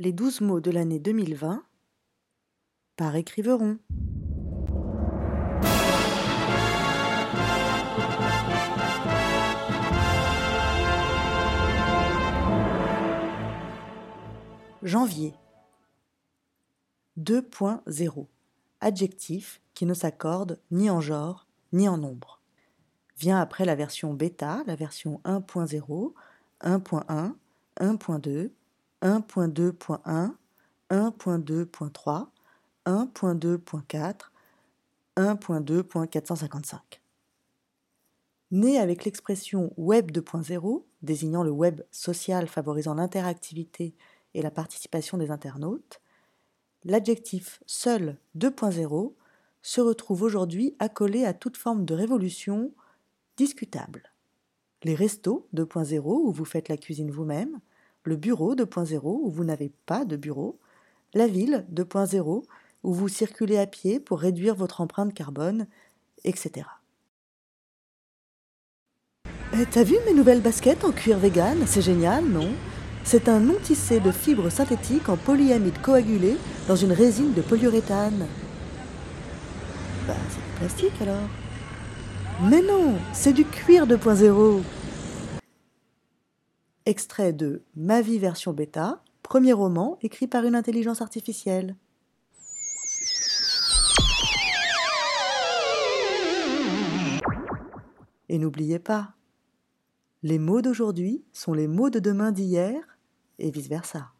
Les douze mots de l'année 2020 par écriveron. Janvier 2.0 Adjectif qui ne s'accorde ni en genre ni en nombre. Vient après la version bêta, la version 1.0, 1.1, 1.2, 1.2.1, 1.2.3, 1.2.4, 1.2.455. Né avec l'expression Web 2.0, désignant le web social favorisant l'interactivité et la participation des internautes, l'adjectif seul 2.0 se retrouve aujourd'hui accolé à toute forme de révolution discutable. Les restos 2.0 où vous faites la cuisine vous-même, le bureau 2.0 où vous n'avez pas de bureau, la ville 2.0 où vous circulez à pied pour réduire votre empreinte carbone, etc. Eh, T'as vu mes nouvelles baskets en cuir vegan? C'est génial, non? C'est un non tissé de fibres synthétiques en polyamide coagulé dans une résine de polyuréthane. Bah, c'est du plastique alors. Mais non, c'est du cuir 2.0. Extrait de Ma vie version bêta, premier roman écrit par une intelligence artificielle. Et n'oubliez pas, les mots d'aujourd'hui sont les mots de demain d'hier et vice-versa.